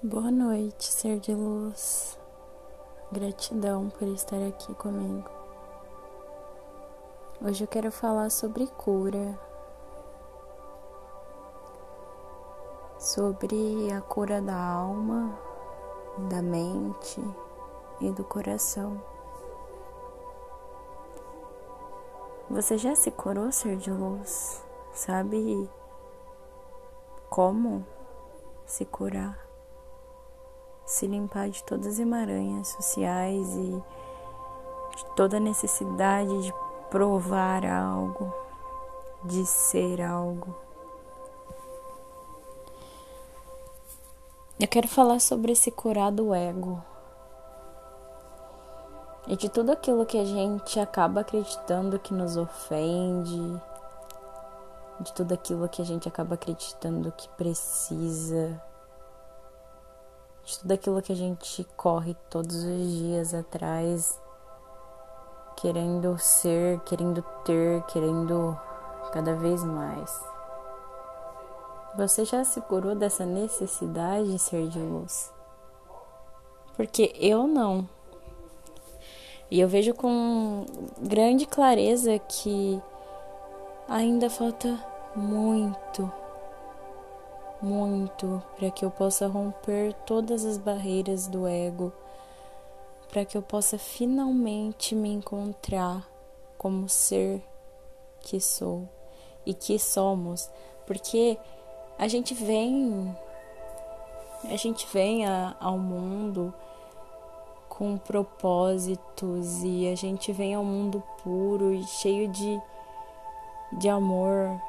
Boa noite, ser de luz. Gratidão por estar aqui comigo. Hoje eu quero falar sobre cura, sobre a cura da alma, da mente e do coração. Você já se curou, ser de luz? Sabe como se curar? Se limpar de todas as emaranhas sociais e de toda necessidade de provar algo, de ser algo. Eu quero falar sobre esse curar do ego e de tudo aquilo que a gente acaba acreditando que nos ofende, de tudo aquilo que a gente acaba acreditando que precisa, de tudo aquilo que a gente corre todos os dias atrás, querendo ser, querendo ter, querendo cada vez mais. Você já se curou dessa necessidade de ser de luz? Porque eu não. E eu vejo com grande clareza que ainda falta muito, muito para que eu possa romper todas as barreiras do ego, para que eu possa finalmente me encontrar como ser que sou e que somos, porque a gente vem a gente vem a, ao mundo com propósitos e a gente vem ao mundo puro e cheio de, de amor,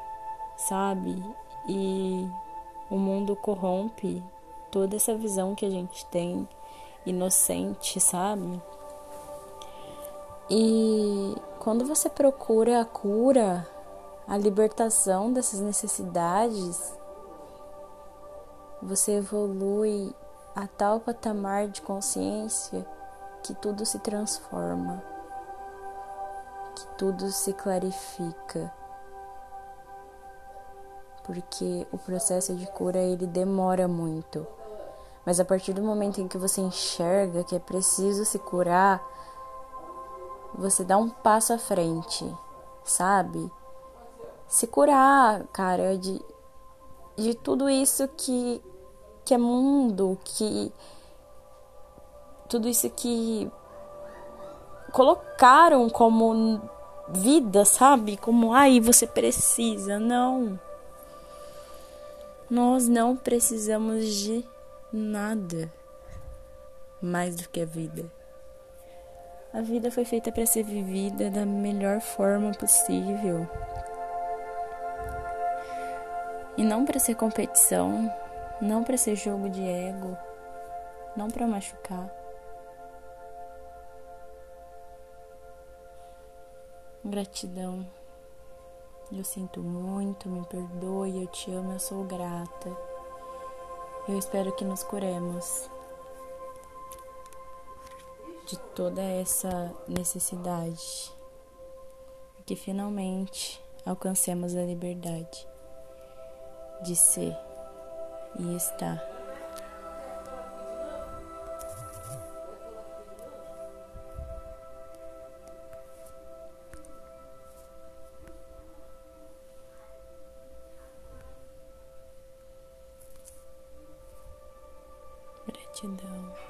sabe? E o mundo corrompe toda essa visão que a gente tem inocente, sabe? E quando você procura a cura, a libertação dessas necessidades, você evolui a tal patamar de consciência que tudo se transforma, que tudo se clarifica. Porque o processo de cura ele demora muito. Mas a partir do momento em que você enxerga que é preciso se curar, você dá um passo à frente, sabe? Se curar, cara, de, de tudo isso que, que é mundo, que tudo isso que colocaram como vida, sabe? Como ai, você precisa. Não. Nós não precisamos de nada mais do que a vida. A vida foi feita para ser vivida da melhor forma possível. E não para ser competição, não para ser jogo de ego, não para machucar. Gratidão. Eu sinto muito, me perdoe, eu te amo, eu sou grata. Eu espero que nos curemos de toda essa necessidade e que finalmente alcancemos a liberdade de ser e estar. Gratidão.